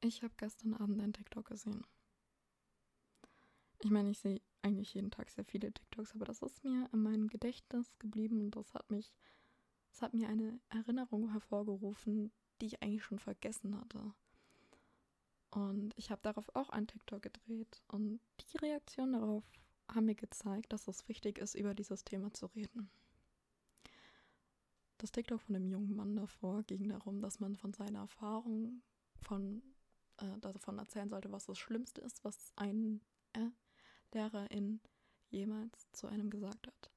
Ich habe gestern Abend ein TikTok gesehen. Ich meine, ich sehe eigentlich jeden Tag sehr viele TikToks, aber das ist mir in meinem Gedächtnis geblieben und das hat mich, das hat mir eine Erinnerung hervorgerufen, die ich eigentlich schon vergessen hatte. Und ich habe darauf auch ein TikTok gedreht und die Reaktion darauf haben mir gezeigt, dass es wichtig ist, über dieses Thema zu reden. Das TikTok von dem jungen Mann davor ging darum, dass man von seiner Erfahrung von äh, davon erzählen sollte, was das Schlimmste ist, was ein äh, Lehrerin jemals zu einem gesagt hat.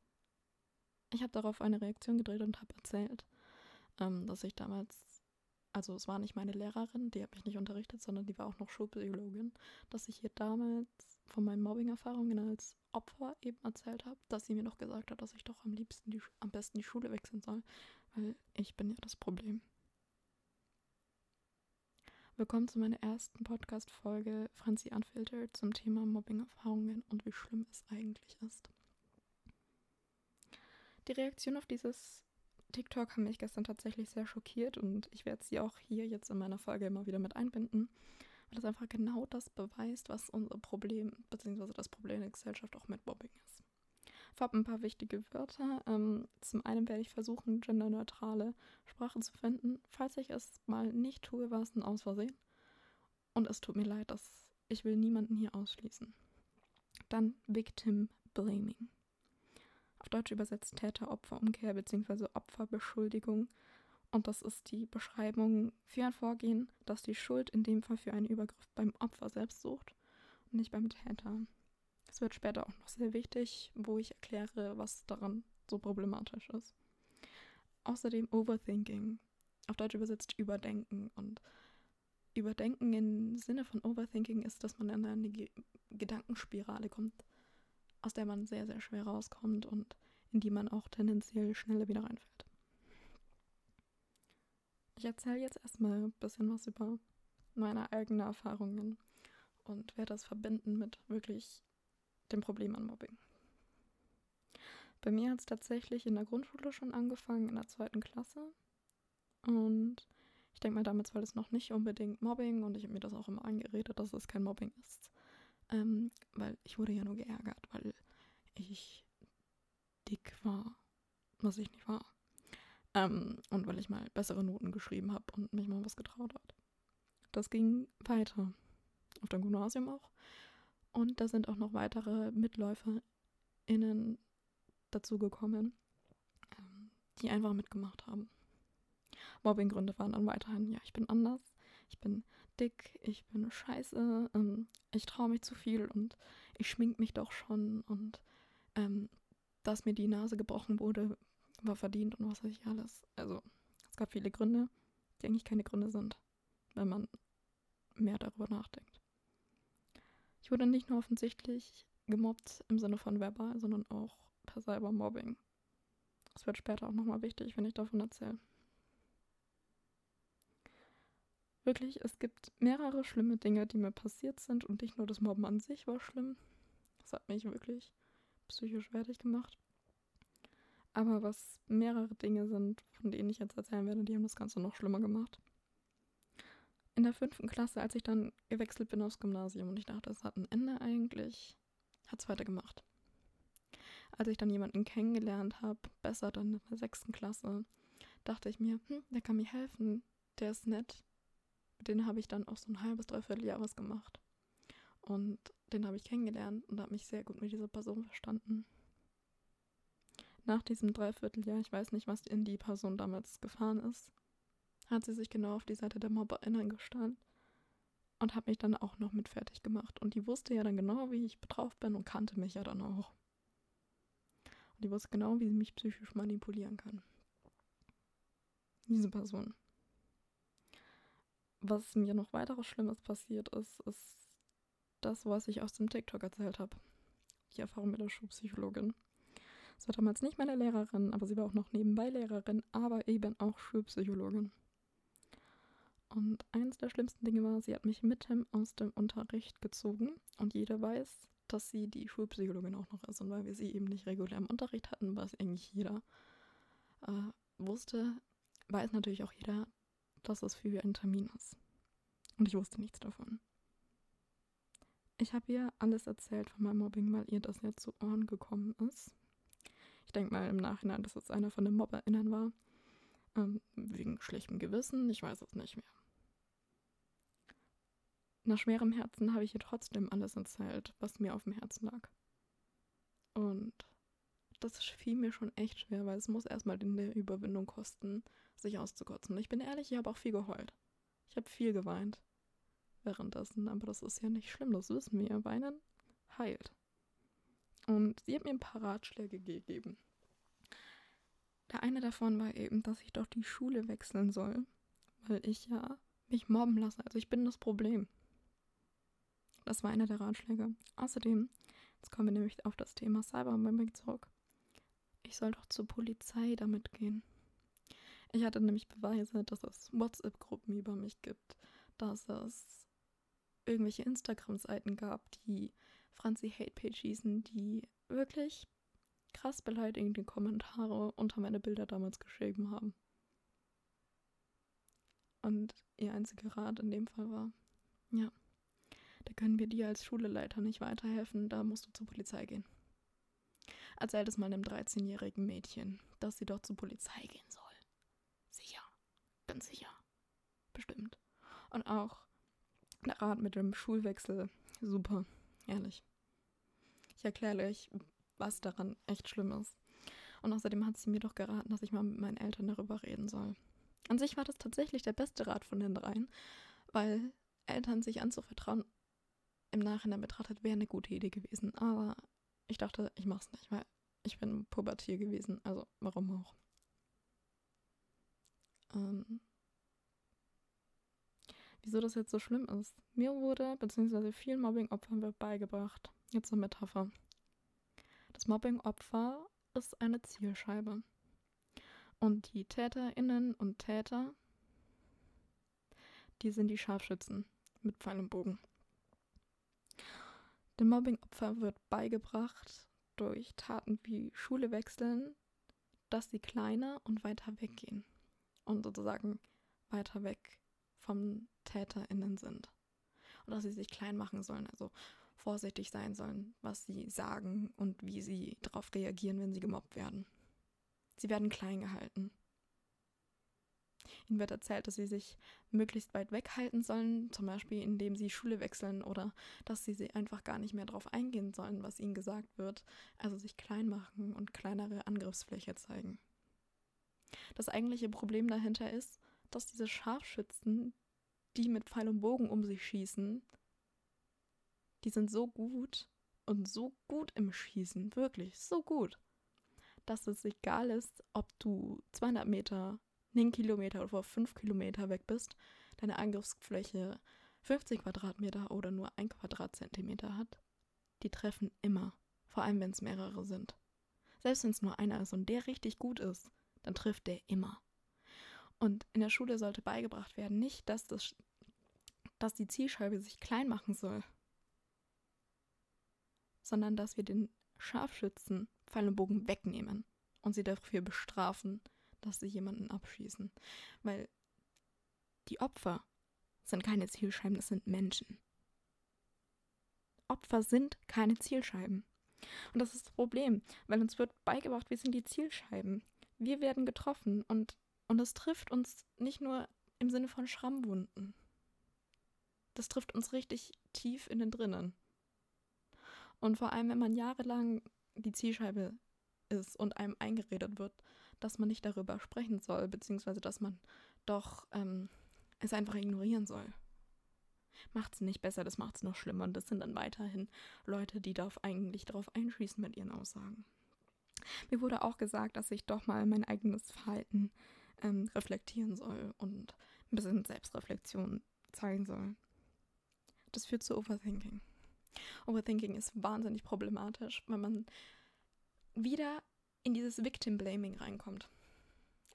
Ich habe darauf eine Reaktion gedreht und habe erzählt, ähm, dass ich damals, also es war nicht meine Lehrerin, die hat mich nicht unterrichtet, sondern die war auch noch Schulpsychologin, dass ich ihr damals von meinen Mobbing-Erfahrungen als Opfer eben erzählt habe, dass sie mir noch gesagt hat, dass ich doch am liebsten die, am besten die Schule wechseln soll, weil ich bin ja das Problem. Willkommen zu meiner ersten Podcast-Folge Franzi Unfiltered zum Thema Mobbing-Erfahrungen und wie schlimm es eigentlich ist. Die Reaktion auf dieses TikTok haben mich gestern tatsächlich sehr schockiert und ich werde sie auch hier jetzt in meiner Folge immer wieder mit einbinden, weil das einfach genau das beweist, was unser Problem bzw. das Problem der Gesellschaft auch mit Mobbing ist. Vorab ein paar wichtige Wörter. Ähm, zum einen werde ich versuchen, genderneutrale Sprache zu finden. Falls ich es mal nicht tue, war es ein Ausversehen. Und es tut mir leid, dass ich will niemanden hier ausschließen. Dann Victim Blaming. Auf Deutsch übersetzt Täter-Opfer-Umkehr bzw. Opferbeschuldigung. Und das ist die Beschreibung für ein Vorgehen, das die Schuld in dem Fall für einen Übergriff beim Opfer selbst sucht und nicht beim Täter. Es wird später auch noch sehr wichtig, wo ich erkläre, was daran so problematisch ist. Außerdem Overthinking, auf Deutsch übersetzt Überdenken. Und Überdenken im Sinne von Overthinking ist, dass man in eine Ge Gedankenspirale kommt, aus der man sehr, sehr schwer rauskommt und in die man auch tendenziell schneller wieder reinfällt. Ich erzähle jetzt erstmal ein bisschen was über meine eigenen Erfahrungen und werde das verbinden mit wirklich dem Problem an Mobbing. Bei mir hat es tatsächlich in der Grundschule schon angefangen, in der zweiten Klasse. Und ich denke mal, damals war das noch nicht unbedingt Mobbing und ich habe mir das auch immer angeredet, dass es kein Mobbing ist. Ähm, weil ich wurde ja nur geärgert, weil ich dick war, was ich nicht war. Ähm, und weil ich mal bessere Noten geschrieben habe und mich mal was getraut hat. Das ging weiter. Auf dem Gymnasium auch. Und da sind auch noch weitere MitläuferInnen dazugekommen, ähm, die einfach mitgemacht haben. Mobbinggründe waren dann weiterhin, ja, ich bin anders, ich bin dick, ich bin scheiße, ähm, ich traue mich zu viel und ich schmink mich doch schon und ähm, dass mir die Nase gebrochen wurde, war verdient und was weiß ich alles. Also es gab viele Gründe, die eigentlich keine Gründe sind, wenn man mehr darüber nachdenkt. Ich wurde nicht nur offensichtlich gemobbt im Sinne von verbal, sondern auch per Cybermobbing. Das wird später auch nochmal wichtig, wenn ich davon erzähle. Wirklich, es gibt mehrere schlimme Dinge, die mir passiert sind und nicht nur das Mobben an sich war schlimm. Das hat mich wirklich psychisch fertig gemacht. Aber was mehrere Dinge sind, von denen ich jetzt erzählen werde, die haben das Ganze noch schlimmer gemacht in der fünften Klasse, als ich dann gewechselt bin aufs Gymnasium und ich dachte, es hat ein Ende eigentlich, hat es weitergemacht. Als ich dann jemanden kennengelernt habe, besser dann in der sechsten Klasse, dachte ich mir, hm, der kann mir helfen, der ist nett. Dem habe ich dann auch so ein halbes, dreiviertel Jahres gemacht. Und den habe ich kennengelernt und habe mich sehr gut mit dieser Person verstanden. Nach diesem Dreivierteljahr, ich weiß nicht, was in die Person damals gefahren ist, hat sie sich genau auf die Seite der MobberInnen gestellt und hat mich dann auch noch mit fertig gemacht. Und die wusste ja dann genau, wie ich drauf bin und kannte mich ja dann auch. Und die wusste genau, wie sie mich psychisch manipulieren kann. Diese Person. Was mir noch weiteres Schlimmes passiert ist, ist das, was ich aus dem TikTok erzählt habe. Die Erfahrung mit der Schulpsychologin. Es war damals nicht meine Lehrerin, aber sie war auch noch nebenbei Lehrerin, aber eben auch Schulpsychologin. Und eines der schlimmsten Dinge war, sie hat mich mitten aus dem Unterricht gezogen. Und jeder weiß, dass sie die Schulpsychologin auch noch ist. Und weil wir sie eben nicht regulär im Unterricht hatten, was eigentlich jeder äh, wusste, weiß natürlich auch jeder, dass es für einen Termin ist. Und ich wusste nichts davon. Ich habe ihr alles erzählt von meinem Mobbing, weil ihr das jetzt zu Ohren gekommen ist. Ich denke mal im Nachhinein, dass es einer von den MobberInnen war. Ähm, wegen schlechtem Gewissen, ich weiß es nicht mehr. Nach schwerem Herzen habe ich ihr trotzdem alles erzählt, was mir auf dem Herzen lag. Und das fiel mir schon echt schwer, weil es muss erstmal eine Überwindung kosten, sich auszukotzen. Ich bin ehrlich, ich habe auch viel geheult. Ich habe viel geweint währenddessen, aber das ist ja nicht schlimm, das wissen wir. Weinen heilt. Und sie hat mir ein paar Ratschläge gegeben. Der eine davon war eben, dass ich doch die Schule wechseln soll, weil ich ja mich mobben lasse. Also ich bin das Problem. Das war einer der Ratschläge. Außerdem, jetzt kommen wir nämlich auf das Thema Cybermobbing zurück. Ich soll doch zur Polizei damit gehen. Ich hatte nämlich Beweise, dass es WhatsApp-Gruppen über mich gibt, dass es irgendwelche Instagram-Seiten gab, die Franzi Hate Page hießen, die wirklich krass beleidigende Kommentare unter meine Bilder damals geschrieben haben. Und ihr einziger Rat in dem Fall war, ja, da können wir dir als Schuleleiter nicht weiterhelfen, da musst du zur Polizei gehen. Erzählt es mal einem 13-jährigen Mädchen, dass sie doch zur Polizei gehen soll. Sicher, ganz sicher. Bestimmt. Und auch der Rat mit dem Schulwechsel, super, ehrlich. Ich erkläre euch, was daran echt schlimm ist. Und außerdem hat sie mir doch geraten, dass ich mal mit meinen Eltern darüber reden soll. An sich war das tatsächlich der beste Rat von den dreien, weil Eltern sich anzuvertrauen im Nachhinein betrachtet wäre eine gute Idee gewesen. Aber ich dachte, ich mach's nicht, weil ich bin Pubertier gewesen. Also warum auch? Ähm, wieso das jetzt so schlimm ist. Mir wurde, beziehungsweise vielen Mobbing-Opfern wird beigebracht, jetzt eine Metapher. Das Mobbing-Opfer ist eine Zielscheibe. Und die TäterInnen und Täter, die sind die Scharfschützen mit Pfeil und Bogen. Dem Mobbing-Opfer wird beigebracht durch Taten wie Schule wechseln, dass sie kleiner und weiter weggehen und sozusagen weiter weg vom TäterInnen sind. Und dass sie sich klein machen sollen, also vorsichtig sein sollen, was sie sagen und wie sie darauf reagieren, wenn sie gemobbt werden. Sie werden klein gehalten. Ihnen wird erzählt, dass sie sich möglichst weit weghalten sollen, zum Beispiel indem sie Schule wechseln oder dass sie einfach gar nicht mehr darauf eingehen sollen, was ihnen gesagt wird, also sich klein machen und kleinere Angriffsfläche zeigen. Das eigentliche Problem dahinter ist, dass diese Scharfschützen, die mit Pfeil und Bogen um sich schießen, die sind so gut und so gut im Schießen, wirklich so gut, dass es egal ist, ob du 200 Meter einen Kilometer oder 5 Kilometer weg bist, deine Angriffsfläche 50 Quadratmeter oder nur ein Quadratzentimeter hat, die treffen immer, vor allem wenn es mehrere sind. Selbst wenn es nur einer ist und der richtig gut ist, dann trifft der immer. Und in der Schule sollte beigebracht werden, nicht, dass, das, dass die Zielscheibe sich klein machen soll, sondern dass wir den Scharfschützen Pfeil und Bogen wegnehmen und sie dafür bestrafen, dass sie jemanden abschießen. Weil die Opfer sind keine Zielscheiben, das sind Menschen. Opfer sind keine Zielscheiben. Und das ist das Problem, weil uns wird beigebracht, wir sind die Zielscheiben. Wir werden getroffen und, und es trifft uns nicht nur im Sinne von Schrammwunden. Das trifft uns richtig tief in den drinnen. Und vor allem, wenn man jahrelang die Zielscheibe ist und einem eingeredet wird, dass man nicht darüber sprechen soll, beziehungsweise dass man doch ähm, es einfach ignorieren soll. Macht es nicht besser, das macht es noch schlimmer. Und das sind dann weiterhin Leute, die darauf eigentlich darauf einschießen mit ihren Aussagen. Mir wurde auch gesagt, dass ich doch mal mein eigenes Verhalten ähm, reflektieren soll und ein bisschen Selbstreflexion zeigen soll. Das führt zu Overthinking. Overthinking ist wahnsinnig problematisch, weil man wieder in dieses Victim Blaming reinkommt.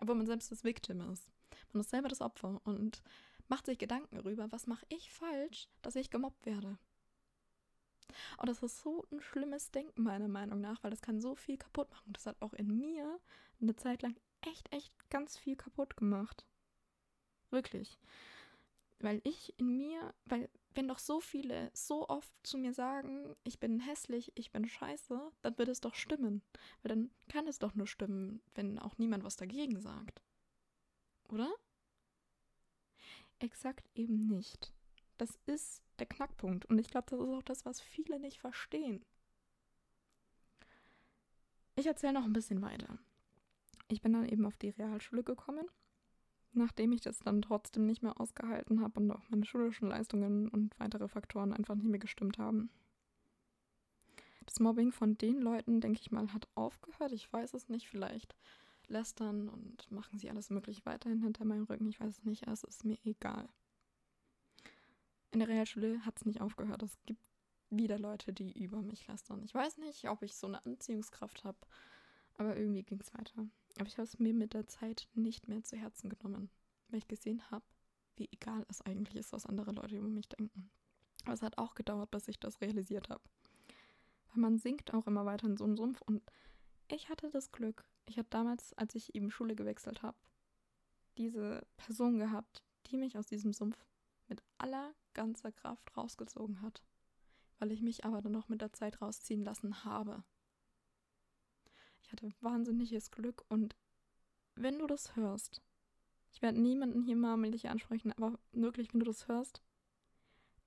Obwohl man selbst das Victim ist. Man ist selber das Opfer und macht sich Gedanken darüber, was mache ich falsch, dass ich gemobbt werde. Und das ist so ein schlimmes Denken, meiner Meinung nach, weil das kann so viel kaputt machen. Das hat auch in mir eine Zeit lang echt, echt ganz viel kaputt gemacht. Wirklich. Weil ich in mir, weil wenn doch so viele so oft zu mir sagen, ich bin hässlich, ich bin scheiße, dann wird es doch stimmen. Weil dann kann es doch nur stimmen, wenn auch niemand was dagegen sagt. Oder? Exakt eben nicht. Das ist der Knackpunkt. Und ich glaube, das ist auch das, was viele nicht verstehen. Ich erzähle noch ein bisschen weiter. Ich bin dann eben auf die Realschule gekommen, nachdem ich das dann trotzdem nicht mehr ausgehalten habe und auch meine schulischen Leistungen und weitere Faktoren einfach nicht mehr gestimmt haben. Das Mobbing von den Leuten, denke ich mal, hat aufgehört. Ich weiß es nicht. Vielleicht lästern und machen sie alles mögliche weiterhin hinter meinem Rücken. Ich weiß es nicht. Es ist mir egal. In der Realschule hat es nicht aufgehört. Es gibt wieder Leute, die über mich lästern. Ich weiß nicht, ob ich so eine Anziehungskraft habe, aber irgendwie ging es weiter. Aber ich habe es mir mit der Zeit nicht mehr zu Herzen genommen, weil ich gesehen habe, wie egal es eigentlich ist, was andere Leute über mich denken. Aber es hat auch gedauert, bis ich das realisiert habe. Weil man sinkt auch immer weiter in so einem Sumpf und ich hatte das Glück. Ich hatte damals, als ich eben Schule gewechselt habe, diese Person gehabt, die mich aus diesem Sumpf mit aller ganzer Kraft rausgezogen hat weil ich mich aber dann noch mit der Zeit rausziehen lassen habe. Hatte wahnsinniges Glück und wenn du das hörst, ich werde niemanden hier marmelig ansprechen, aber wirklich, wenn du das hörst,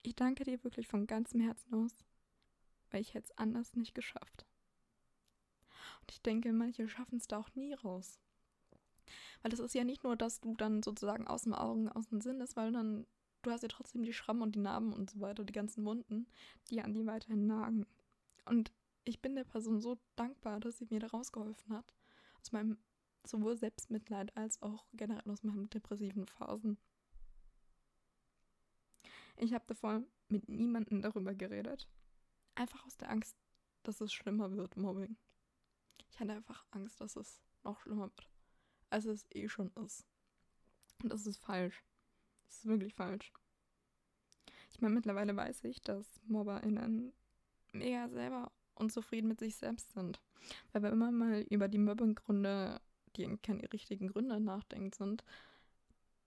ich danke dir wirklich von ganzem Herzen aus, weil ich hätte es anders nicht geschafft. Und ich denke, manche schaffen es da auch nie raus. Weil es ist ja nicht nur, dass du dann sozusagen aus dem Augen, aus dem Sinn ist, weil dann du hast ja trotzdem die Schrammen und die Narben und so weiter, die ganzen Wunden, die an die weiterhin nagen. Und ich bin der Person so dankbar, dass sie mir da rausgeholfen hat. Aus meinem sowohl Selbstmitleid als auch generell aus meinen depressiven Phasen. Ich habe davor mit niemandem darüber geredet. Einfach aus der Angst, dass es schlimmer wird, Mobbing. Ich hatte einfach Angst, dass es noch schlimmer wird, als es eh schon ist. Und das ist falsch. Das ist wirklich falsch. Ich meine, mittlerweile weiß ich, dass MobberInnen mega selber unzufrieden mit sich selbst sind. Weil wenn man mal über die Mobbinggründe, die keine richtigen Gründe nachdenkt, sind,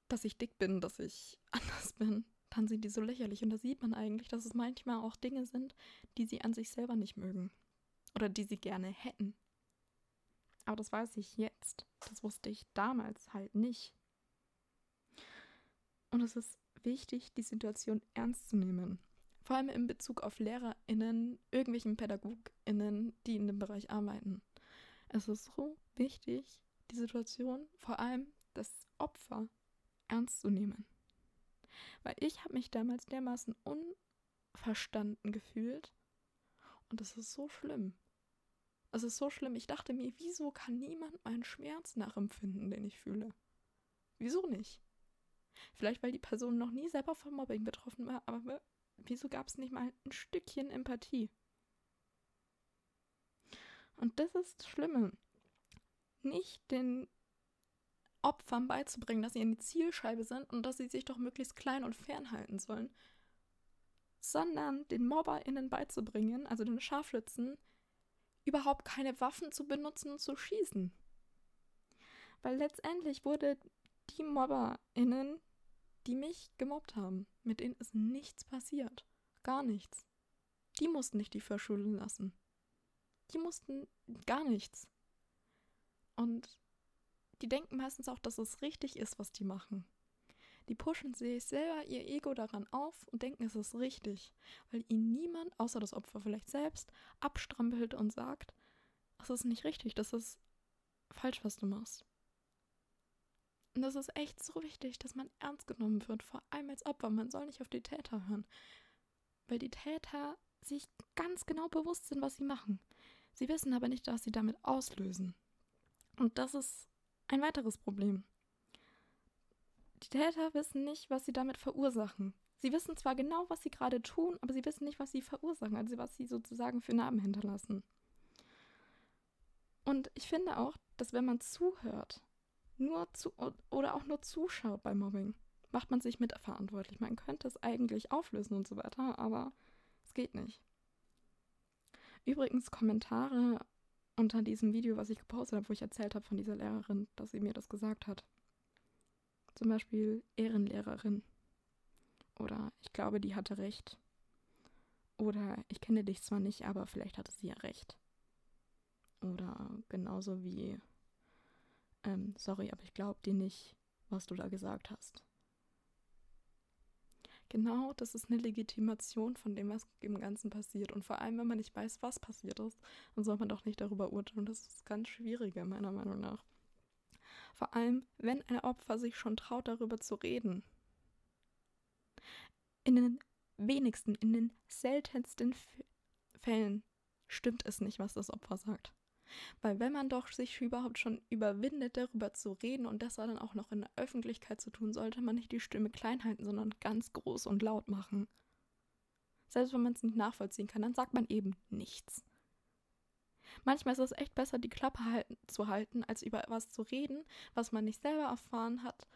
dass ich dick bin, dass ich anders bin, dann sind die so lächerlich. Und da sieht man eigentlich, dass es manchmal auch Dinge sind, die sie an sich selber nicht mögen. Oder die sie gerne hätten. Aber das weiß ich jetzt. Das wusste ich damals halt nicht. Und es ist wichtig, die Situation ernst zu nehmen. Vor allem in Bezug auf LehrerInnen, irgendwelchen PädagogInnen, die in dem Bereich arbeiten. Es ist so wichtig, die Situation, vor allem das Opfer, ernst zu nehmen. Weil ich habe mich damals dermaßen unverstanden gefühlt und das ist so schlimm. Es ist so schlimm. Ich dachte mir, wieso kann niemand meinen Schmerz nachempfinden, den ich fühle? Wieso nicht? Vielleicht, weil die Person noch nie selber vom Mobbing betroffen war, aber wieso gab es nicht mal ein Stückchen Empathie? Und das ist das Schlimme. Nicht den Opfern beizubringen, dass sie eine Zielscheibe sind und dass sie sich doch möglichst klein und fernhalten sollen, sondern den MobberInnen beizubringen, also den Scharfschützen, überhaupt keine Waffen zu benutzen und zu schießen. Weil letztendlich wurde die MobberInnen, die mich gemobbt haben, mit denen ist nichts passiert. Gar nichts. Die mussten nicht die verschulden lassen. Die mussten gar nichts. Und die denken meistens auch, dass es richtig ist, was die machen. Die pushen sich selber ihr Ego daran auf und denken, es ist richtig, weil ihnen niemand, außer das Opfer vielleicht selbst, abstrampelt und sagt, es ist nicht richtig, das ist falsch, was du machst. Und das ist echt so wichtig, dass man ernst genommen wird, vor allem als Opfer. Man soll nicht auf die Täter hören. Weil die Täter sich ganz genau bewusst sind, was sie machen. Sie wissen aber nicht, was sie damit auslösen. Und das ist ein weiteres Problem. Die Täter wissen nicht, was sie damit verursachen. Sie wissen zwar genau, was sie gerade tun, aber sie wissen nicht, was sie verursachen, also was sie sozusagen für Narben hinterlassen. Und ich finde auch, dass wenn man zuhört, nur zu oder auch nur zuschaut bei Mobbing, macht man sich mitverantwortlich. Man könnte es eigentlich auflösen und so weiter, aber es geht nicht. Übrigens Kommentare unter diesem Video, was ich gepostet habe, wo ich erzählt habe von dieser Lehrerin, dass sie mir das gesagt hat. Zum Beispiel Ehrenlehrerin. Oder ich glaube, die hatte recht. Oder ich kenne dich zwar nicht, aber vielleicht hatte sie ja recht. Oder genauso wie, ähm, sorry, aber ich glaube dir nicht, was du da gesagt hast. Genau, das ist eine Legitimation von dem, was im Ganzen passiert. Und vor allem, wenn man nicht weiß, was passiert ist, dann soll man doch nicht darüber urteilen. Das ist ganz schwieriger, meiner Meinung nach. Vor allem, wenn ein Opfer sich schon traut, darüber zu reden. In den wenigsten, in den seltensten Fällen stimmt es nicht, was das Opfer sagt. Weil wenn man doch sich überhaupt schon überwindet, darüber zu reden und das dann auch noch in der Öffentlichkeit zu tun, sollte man nicht die Stimme klein halten, sondern ganz groß und laut machen. Selbst wenn man es nicht nachvollziehen kann, dann sagt man eben nichts. Manchmal ist es echt besser, die Klappe halten, zu halten, als über etwas zu reden, was man nicht selber erfahren hat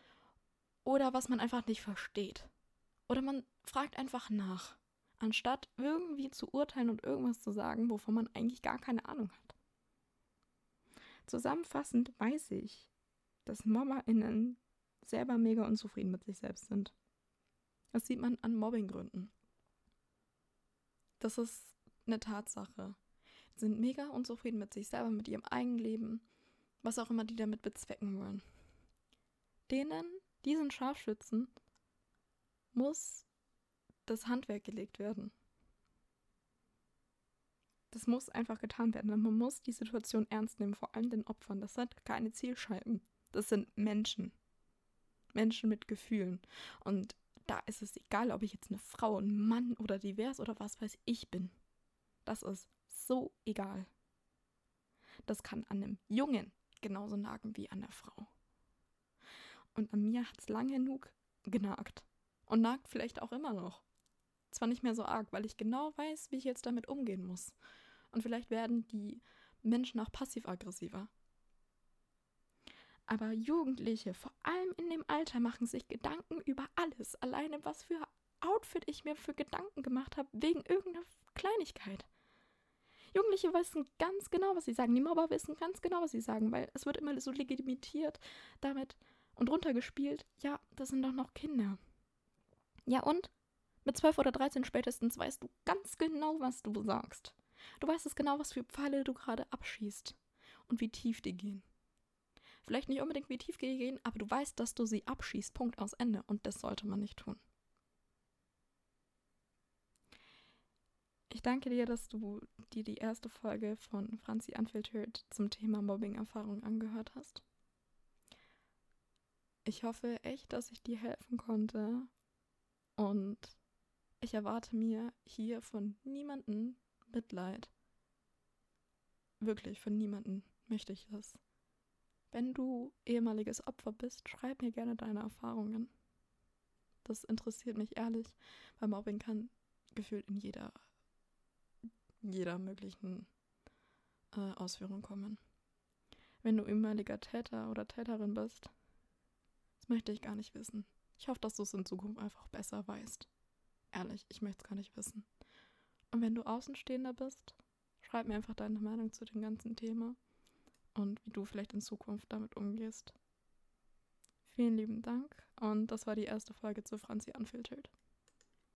oder was man einfach nicht versteht. Oder man fragt einfach nach, anstatt irgendwie zu urteilen und irgendwas zu sagen, wovon man eigentlich gar keine Ahnung hat. Zusammenfassend weiß ich, dass MobberInnen selber mega unzufrieden mit sich selbst sind. Das sieht man an Mobbinggründen. Das ist eine Tatsache. Sie sind mega unzufrieden mit sich selber, mit ihrem eigenen Leben, was auch immer die damit bezwecken wollen. Denen, diesen Scharfschützen, muss das Handwerk gelegt werden. Das muss einfach getan werden. Man muss die Situation ernst nehmen, vor allem den Opfern. Das sind keine Zielscheiben. Das sind Menschen. Menschen mit Gefühlen. Und da ist es egal, ob ich jetzt eine Frau, ein Mann oder divers oder was weiß ich bin. Das ist so egal. Das kann an einem Jungen genauso nagen wie an der Frau. Und an mir hat es lange genug genagt. Und nagt vielleicht auch immer noch. Zwar nicht mehr so arg, weil ich genau weiß, wie ich jetzt damit umgehen muss. Und vielleicht werden die Menschen auch passiv-aggressiver. Aber Jugendliche, vor allem in dem Alter, machen sich Gedanken über alles. Alleine, was für Outfit ich mir für Gedanken gemacht habe, wegen irgendeiner Kleinigkeit. Jugendliche wissen ganz genau, was sie sagen. Die Mobber wissen ganz genau, was sie sagen, weil es wird immer so legitimiert damit und runtergespielt. Ja, das sind doch noch Kinder. Ja, und? Mit 12 oder 13 spätestens weißt du ganz genau, was du sagst. Du weißt es genau, was für Pfeile du gerade abschießt und wie tief die gehen. Vielleicht nicht unbedingt wie tief die gehen, aber du weißt, dass du sie abschießt. Punkt aus Ende. Und das sollte man nicht tun. Ich danke dir, dass du dir die erste Folge von Franzi Unfiltered zum Thema Mobbing-Erfahrung angehört hast. Ich hoffe echt, dass ich dir helfen konnte. Und ich erwarte mir hier von niemandem Mitleid. Wirklich, von niemandem möchte ich das. Wenn du ehemaliges Opfer bist, schreib mir gerne deine Erfahrungen. Das interessiert mich ehrlich, weil Mobbing kann gefühlt in jeder, jeder möglichen äh, Ausführung kommen. Wenn du ehemaliger Täter oder Täterin bist, das möchte ich gar nicht wissen. Ich hoffe, dass du es in Zukunft einfach besser weißt. Ehrlich, ich möchte es gar nicht wissen. Und wenn du Außenstehender bist, schreib mir einfach deine Meinung zu dem ganzen Thema und wie du vielleicht in Zukunft damit umgehst. Vielen lieben Dank und das war die erste Folge zu Franzi Unfiltered.